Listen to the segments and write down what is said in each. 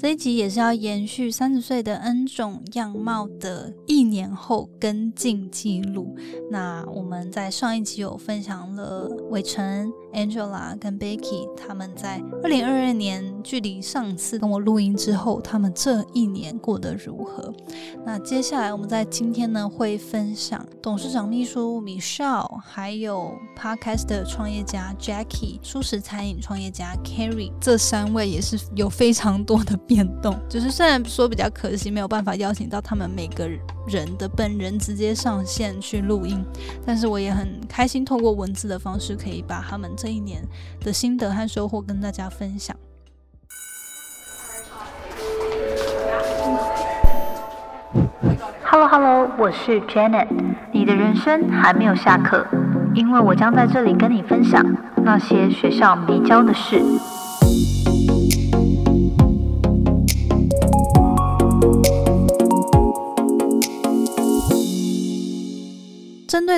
这一集也是要延续三十岁的 N 种样貌的一年后跟进记录。那我们在上一集有分享了伟成、Angela 跟 Becky 他们在二零二二年距离上次跟我录音之后，他们这一年过得如何？那接下来我们在今天呢会分享董事长秘书 Michelle，还有 Podcast 的创业家 Jackie，舒适餐饮创业家 Carrie，这三位也是有非常多的。变动就是，虽然说比较可惜，没有办法邀请到他们每个人的本人直接上线去录音，但是我也很开心，透过文字的方式，可以把他们这一年的心得和收获跟大家分享。Hello Hello，我是 Janet，你的人生还没有下课，因为我将在这里跟你分享那些学校没教的事。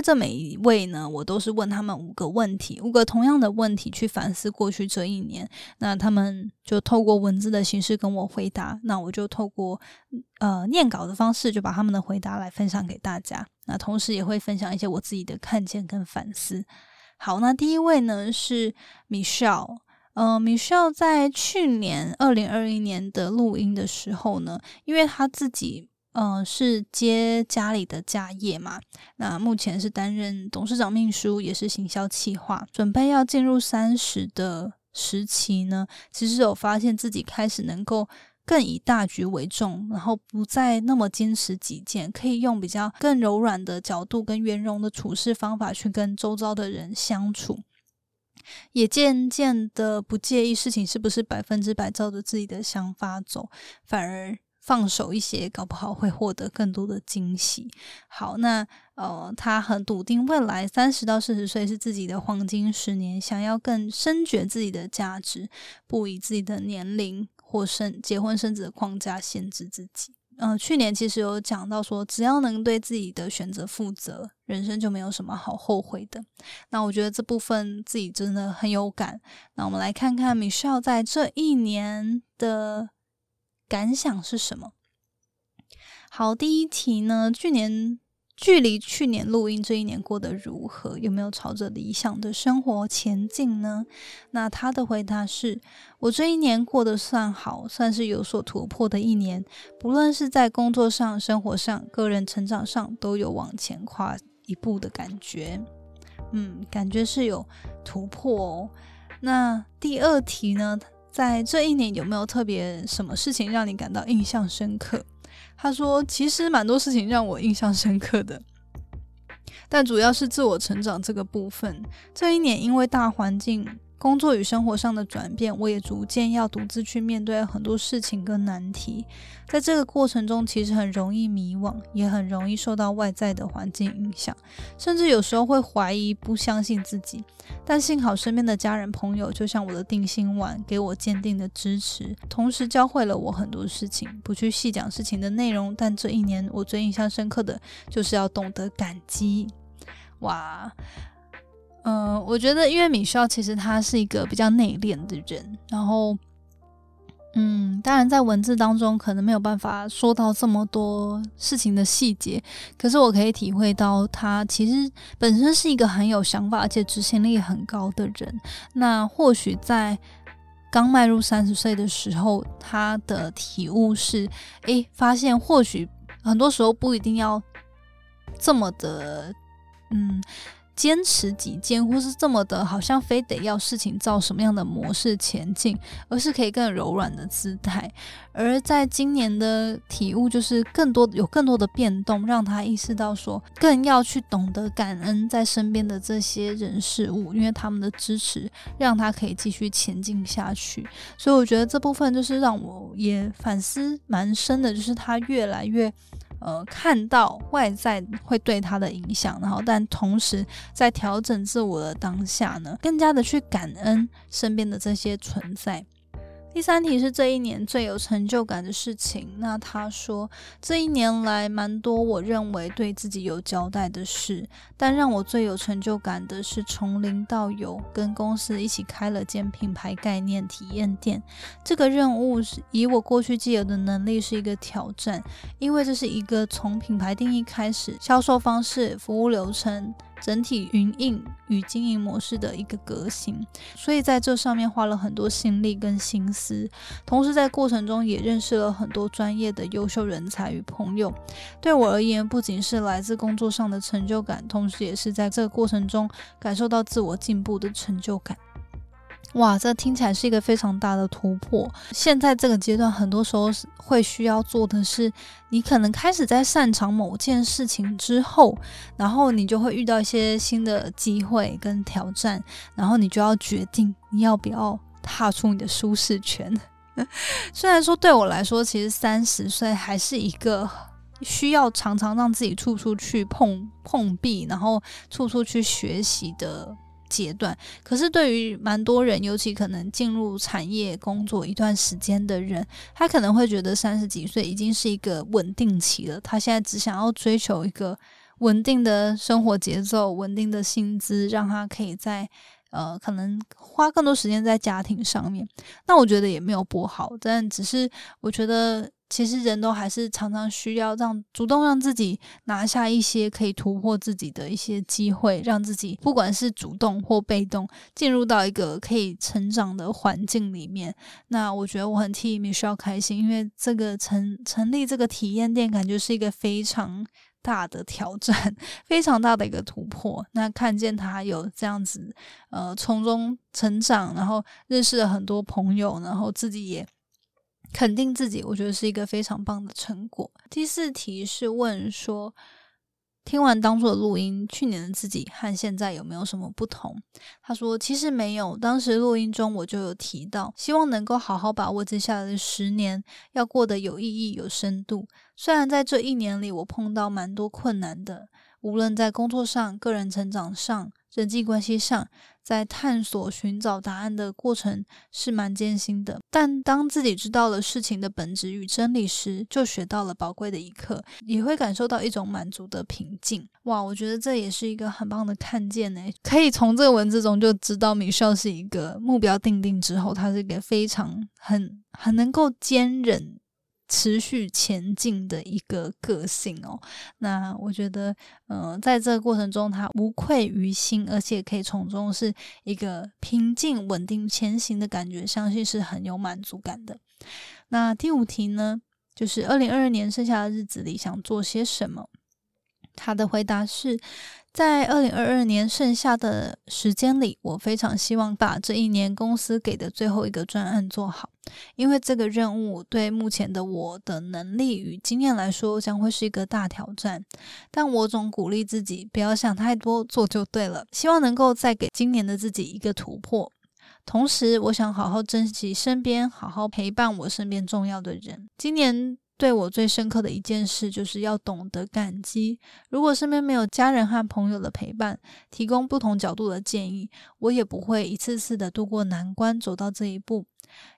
这每一位呢，我都是问他们五个问题，五个同样的问题去反思过去这一年。那他们就透过文字的形式跟我回答，那我就透过呃念稿的方式，就把他们的回答来分享给大家。那同时也会分享一些我自己的看见跟反思。好，那第一位呢是 Michelle，呃，Michelle 在去年二零二一年的录音的时候呢，因为他自己。嗯，是接家里的家业嘛？那目前是担任董事长秘书，也是行销企划，准备要进入三十的时期呢。其实有发现自己开始能够更以大局为重，然后不再那么坚持己见，可以用比较更柔软的角度跟圆融的处事方法去跟周遭的人相处，也渐渐的不介意事情是不是百分之百照着自己的想法走，反而。放手一些，搞不好会获得更多的惊喜。好，那呃，他很笃定未来三十到四十岁是自己的黄金十年，想要更深觉自己的价值，不以自己的年龄或生结婚生子的框架限制自己。呃，去年其实有讲到说，只要能对自己的选择负责，人生就没有什么好后悔的。那我觉得这部分自己真的很有感。那我们来看看 Michelle 在这一年的。感想是什么？好，第一题呢？去年距离去年录音这一年过得如何？有没有朝着理想的生活前进呢？那他的回答是：我这一年过得算好，算是有所突破的一年。不论是在工作上、生活上、个人成长上，都有往前跨一步的感觉。嗯，感觉是有突破哦。那第二题呢？在这一年有没有特别什么事情让你感到印象深刻？他说，其实蛮多事情让我印象深刻的，但主要是自我成长这个部分。这一年因为大环境。工作与生活上的转变，我也逐渐要独自去面对很多事情跟难题。在这个过程中，其实很容易迷惘，也很容易受到外在的环境影响，甚至有时候会怀疑、不相信自己。但幸好身边的家人朋友，就像我的定心丸，给我坚定的支持，同时教会了我很多事情。不去细讲事情的内容，但这一年我最印象深刻的就是要懂得感激。哇！嗯，我觉得因为米少其实他是一个比较内敛的人，然后，嗯，当然在文字当中可能没有办法说到这么多事情的细节，可是我可以体会到他其实本身是一个很有想法而且执行力很高的人。那或许在刚迈入三十岁的时候，他的体悟是，诶，发现或许很多时候不一定要这么的，嗯。坚持己见，或是这么的，好像非得要事情照什么样的模式前进，而是可以更柔软的姿态。而在今年的体悟，就是更多有更多的变动，让他意识到说，更要去懂得感恩在身边的这些人事物，因为他们的支持，让他可以继续前进下去。所以我觉得这部分就是让我也反思蛮深的，就是他越来越。呃，看到外在会对他的影响，然后但同时在调整自我的当下呢，更加的去感恩身边的这些存在。第三题是这一年最有成就感的事情。那他说，这一年来蛮多我认为对自己有交代的事，但让我最有成就感的是从零到有，跟公司一起开了间品牌概念体验店。这个任务是以我过去既有的能力是一个挑战，因为这是一个从品牌定义开始，销售方式、服务流程。整体云印与经营模式的一个革新，所以在这上面花了很多心力跟心思，同时在过程中也认识了很多专业的优秀人才与朋友。对我而言，不仅是来自工作上的成就感，同时也是在这个过程中感受到自我进步的成就感。哇，这听起来是一个非常大的突破。现在这个阶段，很多时候是会需要做的是，你可能开始在擅长某件事情之后，然后你就会遇到一些新的机会跟挑战，然后你就要决定你要不要踏出你的舒适圈。虽然说对我来说，其实三十岁还是一个需要常常让自己处处去碰碰壁，然后处处去学习的。阶段，可是对于蛮多人，尤其可能进入产业工作一段时间的人，他可能会觉得三十几岁已经是一个稳定期了。他现在只想要追求一个稳定的生活节奏、稳定的薪资，让他可以在呃可能花更多时间在家庭上面。那我觉得也没有不好，但只是我觉得。其实人都还是常常需要让主动让自己拿下一些可以突破自己的一些机会，让自己不管是主动或被动进入到一个可以成长的环境里面。那我觉得我很替 Michelle 开心，因为这个成成立这个体验店，感觉是一个非常大的挑战，非常大的一个突破。那看见他有这样子呃从中成长，然后认识了很多朋友，然后自己也。肯定自己，我觉得是一个非常棒的成果。第四题是问说，听完当初的录音，去年的自己和现在有没有什么不同？他说，其实没有。当时录音中我就有提到，希望能够好好把握接下来的十年，要过得有意义、有深度。虽然在这一年里，我碰到蛮多困难的，无论在工作上、个人成长上。人际关系上，在探索寻找答案的过程是蛮艰辛的，但当自己知道了事情的本质与真理时，就学到了宝贵的一课，也会感受到一种满足的平静。哇，我觉得这也是一个很棒的看见呢。可以从这个文字中就知道，米少是一个目标定定之后，他是一个非常很很能够坚忍。持续前进的一个个性哦，那我觉得，嗯，在这个过程中，他无愧于心，而且可以从中是一个平静、稳定前行的感觉，相信是很有满足感的。那第五题呢，就是二零二二年剩下的日子里想做些什么？他的回答是。在二零二二年剩下的时间里，我非常希望把这一年公司给的最后一个专案做好，因为这个任务对目前的我的能力与经验来说将会是一个大挑战。但我总鼓励自己不要想太多，做就对了。希望能够再给今年的自己一个突破。同时，我想好好珍惜身边，好好陪伴我身边重要的人。今年。对我最深刻的一件事，就是要懂得感激。如果身边没有家人和朋友的陪伴，提供不同角度的建议，我也不会一次次的度过难关，走到这一步。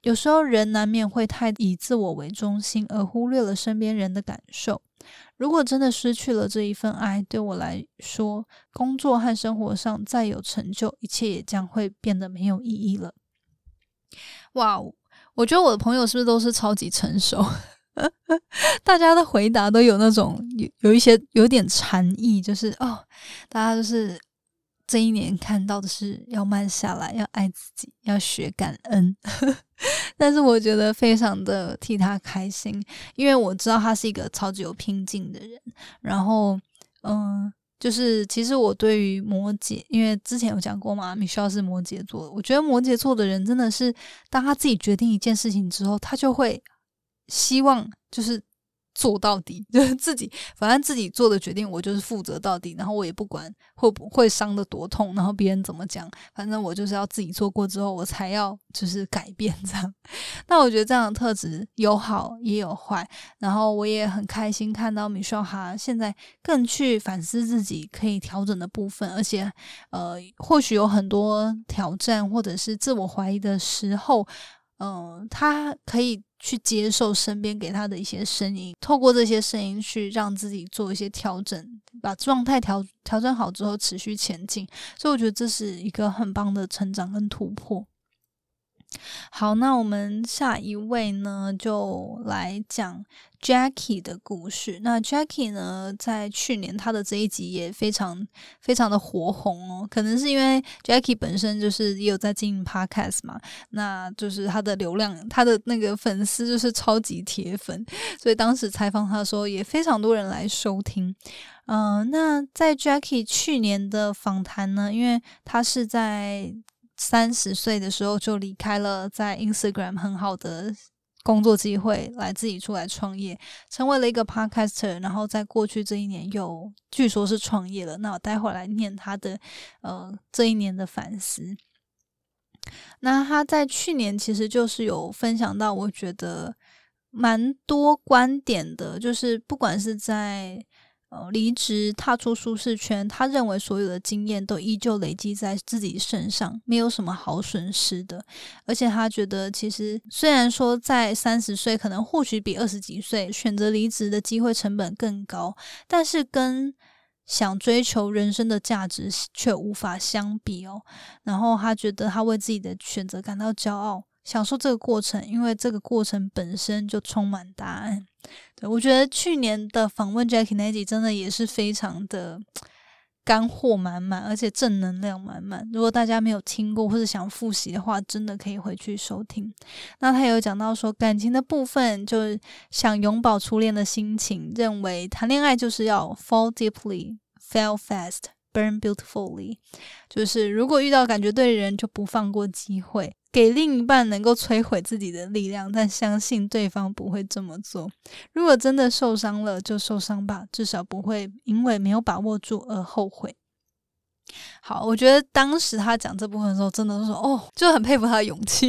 有时候人难免会太以自我为中心，而忽略了身边人的感受。如果真的失去了这一份爱，对我来说，工作和生活上再有成就，一切也将会变得没有意义了。哇，我觉得我的朋友是不是都是超级成熟？大家的回答都有那种有有一些有点禅意，就是哦，大家就是这一年看到的是要慢下来，要爱自己，要学感恩。但是我觉得非常的替他开心，因为我知道他是一个超级有拼劲的人。然后，嗯，就是其实我对于摩羯，因为之前有讲过嘛，米需要是摩羯座，我觉得摩羯座的人真的是，当他自己决定一件事情之后，他就会。希望就是做到底，就是自己，反正自己做的决定，我就是负责到底。然后我也不管会不会伤的多痛，然后别人怎么讲，反正我就是要自己做过之后，我才要就是改变这样。那我觉得这样的特质有好也有坏。然后我也很开心看到米少哈现在更去反思自己可以调整的部分，而且呃，或许有很多挑战或者是自我怀疑的时候。嗯，他可以去接受身边给他的一些声音，透过这些声音去让自己做一些调整，把状态调调整好之后持续前进。所以我觉得这是一个很棒的成长跟突破。好，那我们下一位呢，就来讲 Jackie 的故事。那 Jackie 呢，在去年他的这一集也非常非常的火红哦，可能是因为 Jackie 本身就是也有在经营 Podcast 嘛，那就是他的流量，他的那个粉丝就是超级铁粉，所以当时采访他的时候，也非常多人来收听。嗯，那在 Jackie 去年的访谈呢，因为他是在。三十岁的时候就离开了在 Instagram 很好的工作机会，来自己出来创业，成为了一个 Podcaster。然后在过去这一年又据说是创业了。那我待会来念他的呃这一年的反思。那他在去年其实就是有分享到，我觉得蛮多观点的，就是不管是在。呃，离职踏出舒适圈，他认为所有的经验都依旧累积在自己身上，没有什么好损失的。而且他觉得，其实虽然说在三十岁可能或许比二十几岁选择离职的机会成本更高，但是跟想追求人生的价值却无法相比哦。然后他觉得他为自己的选择感到骄傲。享受这个过程，因为这个过程本身就充满答案。对我觉得去年的访问 Jackie 那集真的也是非常的干货满满，而且正能量满满。如果大家没有听过或者想复习的话，真的可以回去收听。那他有讲到说，感情的部分就是想永葆初恋的心情，认为谈恋爱就是要 fall deeply, fail fast, burn beautifully。就是如果遇到感觉对的人，就不放过机会。给另一半能够摧毁自己的力量，但相信对方不会这么做。如果真的受伤了，就受伤吧，至少不会因为没有把握住而后悔。好，我觉得当时他讲这部分的时候，真的是说哦，就很佩服他的勇气，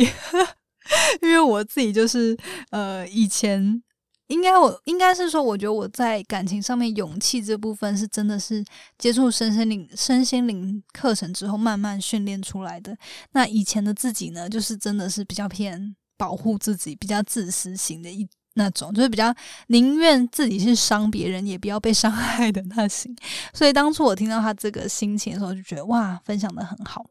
因为我自己就是呃以前。应该我应该是说，我觉得我在感情上面勇气这部分是真的是接触身心灵身心灵课程之后慢慢训练出来的。那以前的自己呢，就是真的是比较偏保护自己、比较自私型的一那种，就是比较宁愿自己去伤别人，也不要被伤 害的那型。所以当初我听到他这个心情的时候，就觉得哇，分享的很好。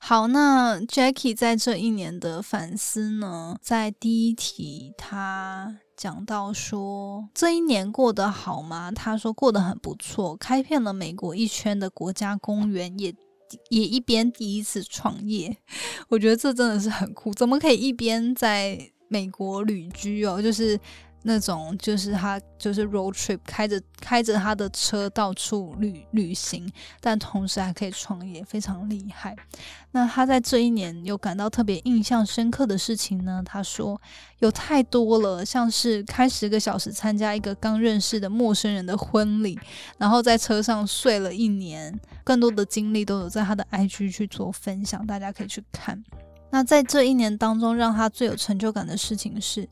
好，那 Jackie 在这一年的反思呢？在第一题，他讲到说，这一年过得好吗？他说过得很不错，开遍了美国一圈的国家公园，也也一边第一次创业。我觉得这真的是很酷，怎么可以一边在美国旅居哦？就是。那种就是他就是 road trip 开着开着他的车到处旅旅行，但同时还可以创业，非常厉害。那他在这一年有感到特别印象深刻的事情呢？他说有太多了，像是开十个小时参加一个刚认识的陌生人的婚礼，然后在车上睡了一年，更多的经历都有在他的 IG 去做分享，大家可以去看。那在这一年当中，让他最有成就感的事情是。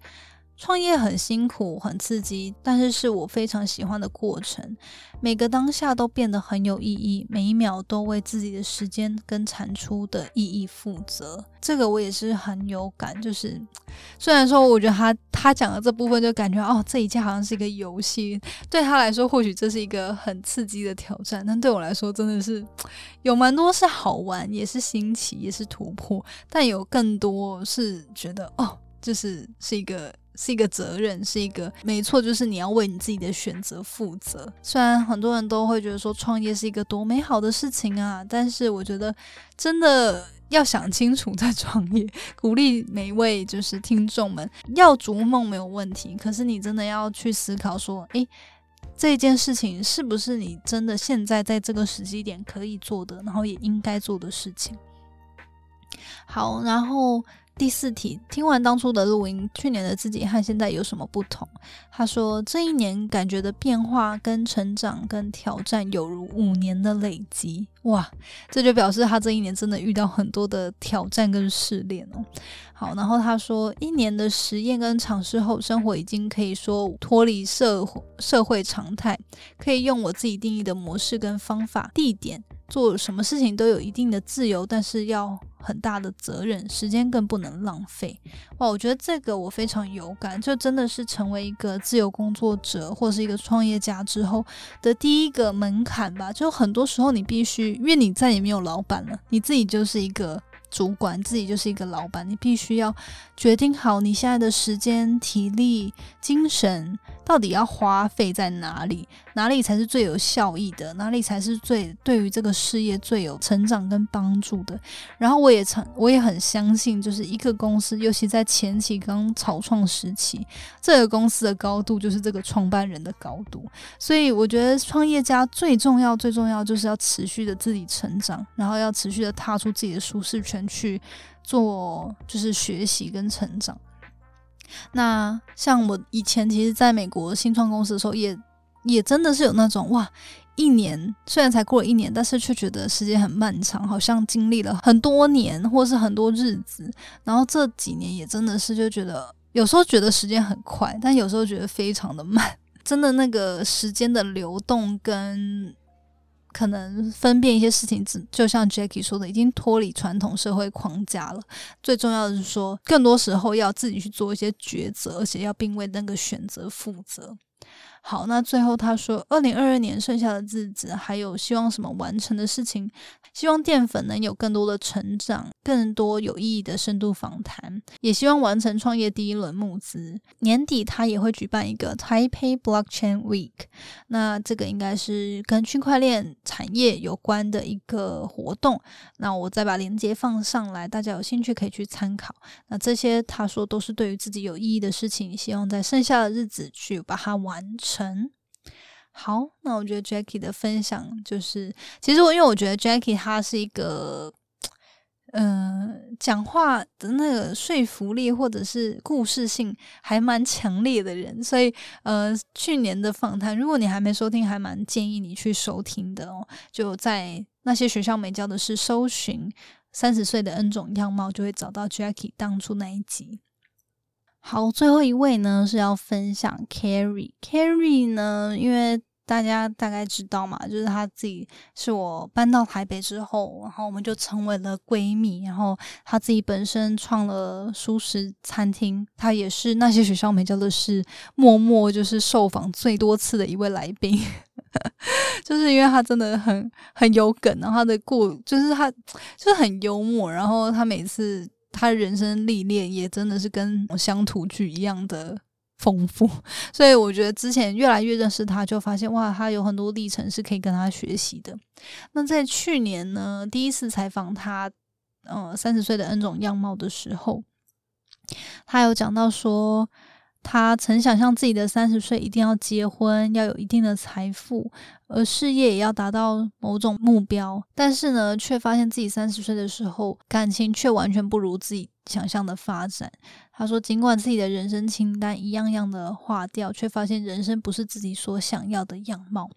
创业很辛苦，很刺激，但是是我非常喜欢的过程。每个当下都变得很有意义，每一秒都为自己的时间跟产出的意义负责。这个我也是很有感。就是虽然说，我觉得他他讲的这部分就感觉哦，这一切好像是一个游戏，对他来说或许这是一个很刺激的挑战，但对我来说真的是有蛮多是好玩，也是新奇，也是突破，但有更多是觉得哦，就是是一个。是一个责任，是一个没错，就是你要为你自己的选择负责。虽然很多人都会觉得说创业是一个多美好的事情啊，但是我觉得真的要想清楚再创业。鼓励每一位就是听众们要逐梦没有问题，可是你真的要去思考说，诶，这件事情是不是你真的现在在这个时机点可以做的，然后也应该做的事情。好，然后。第四题，听完当初的录音，去年的自己和现在有什么不同？他说，这一年感觉的变化跟成长跟挑战，有如五年的累积。哇，这就表示他这一年真的遇到很多的挑战跟试炼哦。好，然后他说，一年的实验跟尝试后，生活已经可以说脱离社会社会常态，可以用我自己定义的模式跟方法、地点。做什么事情都有一定的自由，但是要很大的责任，时间更不能浪费。哇，我觉得这个我非常有感，就真的是成为一个自由工作者或是一个创业家之后的第一个门槛吧。就很多时候你必须，因为你再也没有老板了，你自己就是一个。主管自己就是一个老板，你必须要决定好你现在的时间、体力、精神到底要花费在哪里，哪里才是最有效益的，哪里才是最对于这个事业最有成长跟帮助的。然后我也曾，我也很相信，就是一个公司，尤其在前期刚草创时期，这个公司的高度就是这个创办人的高度。所以我觉得创业家最重要、最重要就是要持续的自己成长，然后要持续的踏出自己的舒适圈。去做就是学习跟成长。那像我以前其实在美国新创公司的时候，也也真的是有那种哇，一年虽然才过了一年，但是却觉得时间很漫长，好像经历了很多年或是很多日子。然后这几年也真的是就觉得有时候觉得时间很快，但有时候觉得非常的慢。真的那个时间的流动跟。可能分辨一些事情，就像 Jackie 说的，已经脱离传统社会框架了。最重要的是说，更多时候要自己去做一些抉择，而且要并为那个选择负责。好，那最后他说，二零二二年剩下的日子还有希望什么完成的事情？希望淀粉能有更多的成长，更多有意义的深度访谈，也希望完成创业第一轮募资。年底他也会举办一个 Taipei Blockchain Week，那这个应该是跟区块链产业有关的一个活动。那我再把链接放上来，大家有兴趣可以去参考。那这些他说都是对于自己有意义的事情，希望在剩下的日子去把它完完成。好，那我觉得 Jackie 的分享就是，其实我因为我觉得 Jackie 他是一个，嗯，讲话的那个说服力或者是故事性还蛮强烈的人，所以呃，去年的访谈，如果你还没收听，还蛮建议你去收听的哦。就在那些学校没教的是搜寻三十岁的 N 种样貌，就会找到 Jackie 当初那一集。好，最后一位呢是要分享 Carrie，Carrie 呢，因为大家大概知道嘛，就是她自己是我搬到台北之后，然后我们就成为了闺蜜。然后她自己本身创了舒适餐厅，她也是那些学校没教的是默默就是受访最多次的一位来宾，就是因为她真的很很有梗，然后她的故就是她就是很幽默，然后她每次。他人生历练也真的是跟乡土剧一样的丰富，所以我觉得之前越来越认识他，就发现哇，他有很多历程是可以跟他学习的。那在去年呢，第一次采访他，呃，三十岁的 N 种样貌的时候，他有讲到说。他曾想象自己的三十岁一定要结婚，要有一定的财富，而事业也要达到某种目标。但是呢，却发现自己三十岁的时候，感情却完全不如自己想象的发展。他说，尽管自己的人生清单一样样的划掉，却发现人生不是自己所想要的样貌。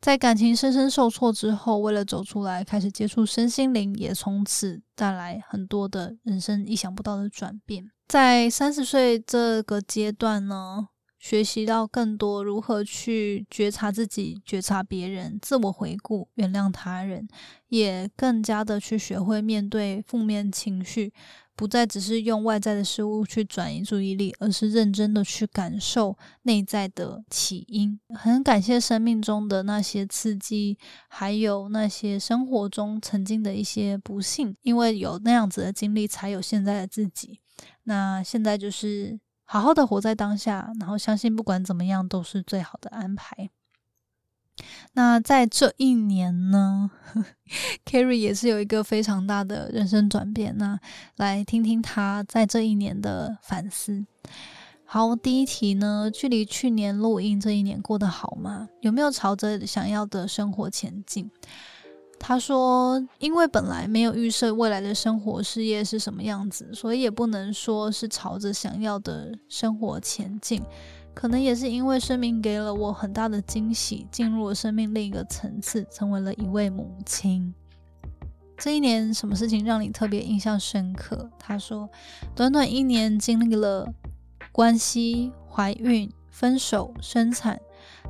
在感情深深受挫之后，为了走出来，开始接触身心灵，也从此带来很多的人生意想不到的转变。在三十岁这个阶段呢，学习到更多如何去觉察自己、觉察别人、自我回顾、原谅他人，也更加的去学会面对负面情绪。不再只是用外在的事物去转移注意力，而是认真的去感受内在的起因。很感谢生命中的那些刺激，还有那些生活中曾经的一些不幸，因为有那样子的经历，才有现在的自己。那现在就是好好的活在当下，然后相信不管怎么样都是最好的安排。那在这一年呢，Carrie 也是有一个非常大的人生转变。那来听听他在这一年的反思。好，第一题呢，距离去年录音这一年过得好吗？有没有朝着想要的生活前进？他说，因为本来没有预设未来的生活事业是什么样子，所以也不能说是朝着想要的生活前进。可能也是因为生命给了我很大的惊喜，进入了生命另一个层次，成为了一位母亲。这一年什么事情让你特别印象深刻？他说，短短一年经历了关系、怀孕、分手、生产，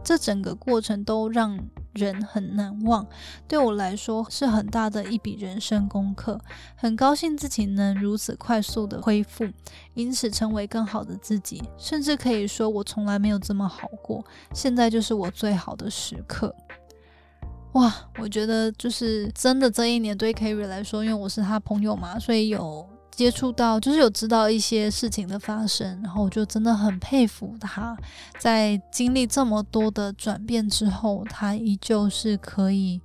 这整个过程都让人很难忘，对我来说是很大的一笔人生功课。很高兴自己能如此快速的恢复，因此成为更好的自己。甚至可以说，我从来没有这么好过。现在就是我最好的时刻。哇，我觉得就是真的，这一年对 Kerry 来说，因为我是他朋友嘛，所以有接触到，就是有知道一些事情的发生，然后我就真的很佩服他，在经历这么多的转变之后，他依旧是可以。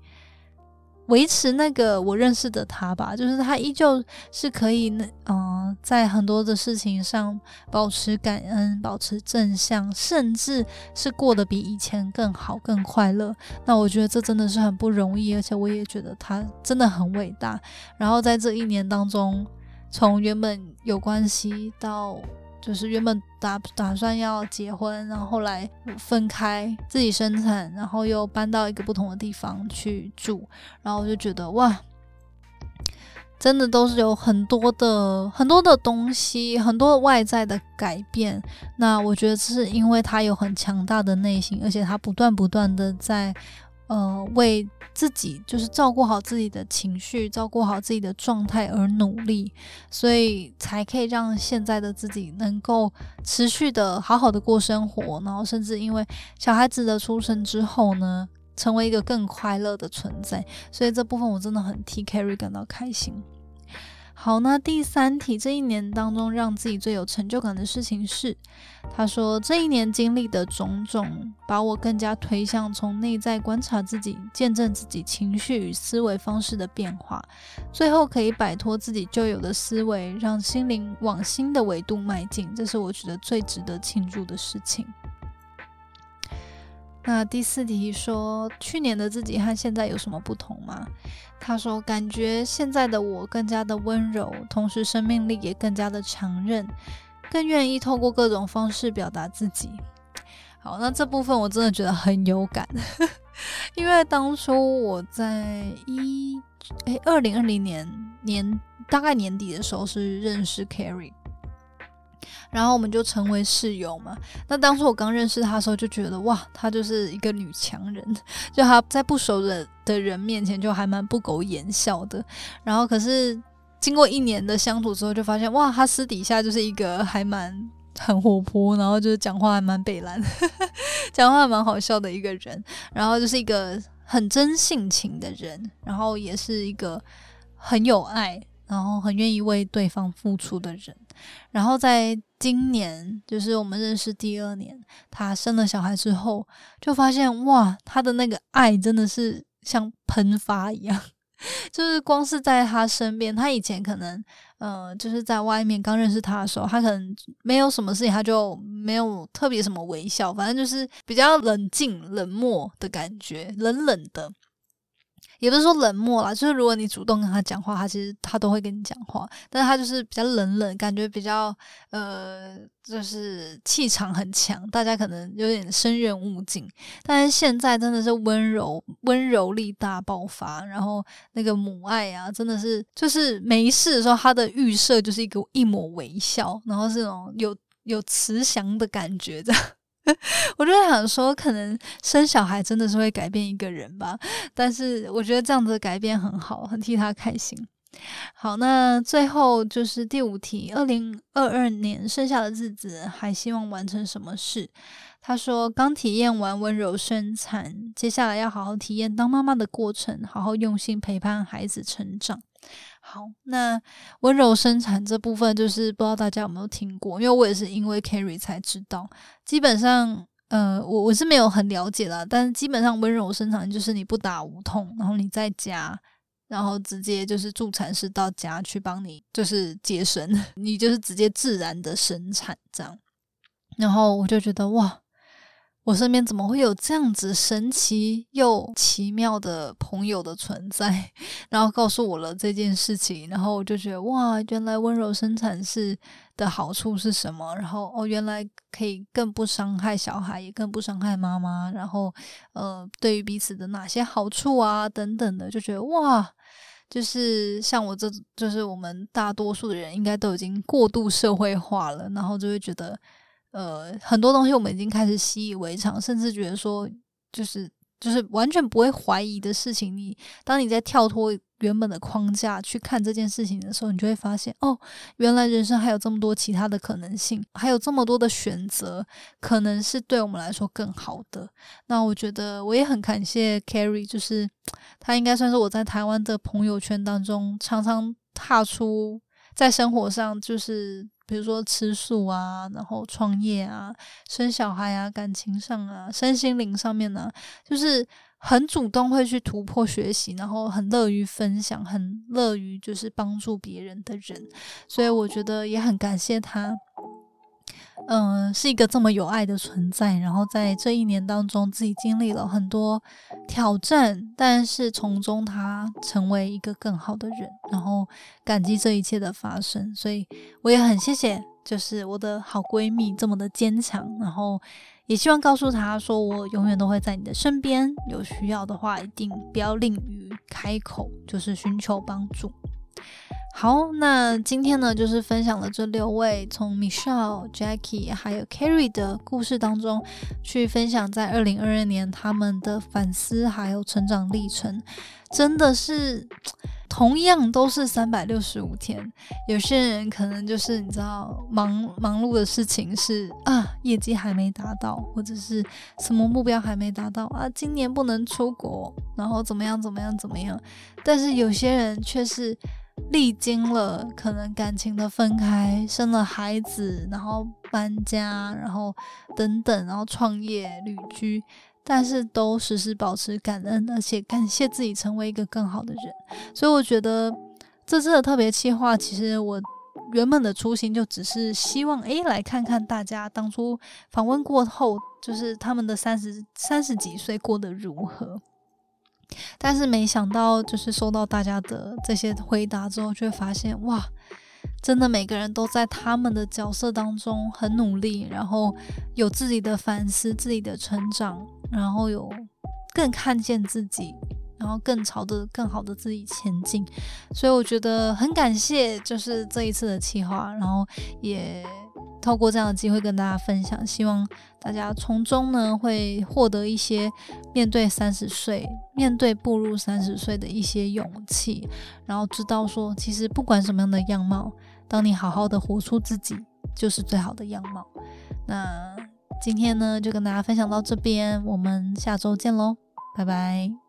维持那个我认识的他吧，就是他依旧是可以那嗯，在很多的事情上保持感恩，保持正向，甚至是过得比以前更好、更快乐。那我觉得这真的是很不容易，而且我也觉得他真的很伟大。然后在这一年当中，从原本有关系到。就是原本打打算要结婚，然后后来分开自己生产，然后又搬到一个不同的地方去住，然后我就觉得哇，真的都是有很多的很多的东西，很多外在的改变。那我觉得是因为他有很强大的内心，而且他不断不断的在。呃，为自己就是照顾好自己的情绪，照顾好自己的状态而努力，所以才可以让现在的自己能够持续的好好的过生活，然后甚至因为小孩子的出生之后呢，成为一个更快乐的存在。所以这部分我真的很替 Carrie 感到开心。好，那第三题，这一年当中让自己最有成就感的事情是，他说这一年经历的种种，把我更加推向从内在观察自己，见证自己情绪与思维方式的变化，最后可以摆脱自己旧有的思维，让心灵往新的维度迈进，这是我觉得最值得庆祝的事情。那第四题说，去年的自己和现在有什么不同吗？他说，感觉现在的我更加的温柔，同时生命力也更加的强韧，更愿意透过各种方式表达自己。好，那这部分我真的觉得很有感，因为当初我在一诶二零二零年年大概年底的时候是认识 Carrie。然后我们就成为室友嘛。那当初我刚认识他的时候，就觉得哇，她就是一个女强人，就她在不熟的的人面前就还蛮不苟言笑的。然后可是经过一年的相处之后，就发现哇，她私底下就是一个还蛮很活泼，然后就是讲话还蛮北蓝，讲话蛮好笑的一个人。然后就是一个很真性情的人，然后也是一个很有爱。然后很愿意为对方付出的人，然后在今年，就是我们认识第二年，他生了小孩之后，就发现哇，他的那个爱真的是像喷发一样，就是光是在他身边，他以前可能，呃，就是在外面刚认识他的时候，他可能没有什么事情，他就没有特别什么微笑，反正就是比较冷静、冷漠的感觉，冷冷的。也不是说冷漠啦，就是如果你主动跟他讲话，他其实他都会跟你讲话，但是他就是比较冷冷，感觉比较呃，就是气场很强，大家可能有点生人勿近。但是现在真的是温柔，温柔力大爆发，然后那个母爱啊，真的是就是没事的时候，他的预设就是一个一抹微笑，然后这种有有慈祥的感觉的。我就想说，可能生小孩真的是会改变一个人吧。但是我觉得这样子的改变很好，很替他开心。好，那最后就是第五题：二零二二年剩下的日子，还希望完成什么事？他说，刚体验完温柔生产，接下来要好好体验当妈妈的过程，好好用心陪伴孩子成长。好，那温柔生产这部分就是不知道大家有没有听过，因为我也是因为 Carry 才知道。基本上，呃，我我是没有很了解啦，但基本上温柔生产就是你不打无痛，然后你在家，然后直接就是助产士到家去帮你就是接生，你就是直接自然的生产这样。然后我就觉得哇。我身边怎么会有这样子神奇又奇妙的朋友的存在？然后告诉我了这件事情，然后我就觉得哇，原来温柔生产是的好处是什么？然后哦，原来可以更不伤害小孩，也更不伤害妈妈。然后呃，对于彼此的哪些好处啊等等的，就觉得哇，就是像我这就是我们大多数的人应该都已经过度社会化了，然后就会觉得。呃，很多东西我们已经开始习以为常，甚至觉得说，就是就是完全不会怀疑的事情。你当你在跳脱原本的框架去看这件事情的时候，你就会发现，哦，原来人生还有这么多其他的可能性，还有这么多的选择，可能是对我们来说更好的。那我觉得我也很感谢 Carrie，就是他应该算是我在台湾的朋友圈当中常常踏出在生活上，就是比如说吃素啊，然后创业啊，生小孩啊，感情上啊，身心灵上面呢，就是。很主动会去突破学习，然后很乐于分享，很乐于就是帮助别人的人，所以我觉得也很感谢他，嗯，是一个这么有爱的存在。然后在这一年当中，自己经历了很多挑战，但是从中他成为一个更好的人，然后感激这一切的发生。所以我也很谢谢，就是我的好闺蜜这么的坚强，然后。也希望告诉她说，我永远都会在你的身边，有需要的话一定不要吝于开口，就是寻求帮助。好，那今天呢，就是分享了这六位从 Michelle、Jackie 还有 Carrie 的故事当中，去分享在二零二二年他们的反思还有成长历程，真的是。同样都是三百六十五天，有些人可能就是你知道忙忙碌的事情是啊，业绩还没达到，或者是什么目标还没达到啊，今年不能出国，然后怎么样怎么样怎么样。但是有些人却是历经了可能感情的分开，生了孩子，然后搬家，然后等等，然后创业旅居。但是都时时保持感恩，而且感谢自己成为一个更好的人。所以我觉得这次的特别企划，其实我原本的初心就只是希望，诶，来看看大家当初访问过后，就是他们的三十三十几岁过得如何。但是没想到，就是收到大家的这些回答之后，就会发现，哇！真的每个人都在他们的角色当中很努力，然后有自己的反思、自己的成长，然后有更看见自己，然后更朝着更好的自己前进。所以我觉得很感谢，就是这一次的企划，然后也透过这样的机会跟大家分享，希望大家从中呢会获得一些面对三十岁、面对步入三十岁的一些勇气，然后知道说，其实不管什么样的样貌。当你好好的活出自己，就是最好的样貌。那今天呢，就跟大家分享到这边，我们下周见喽，拜拜！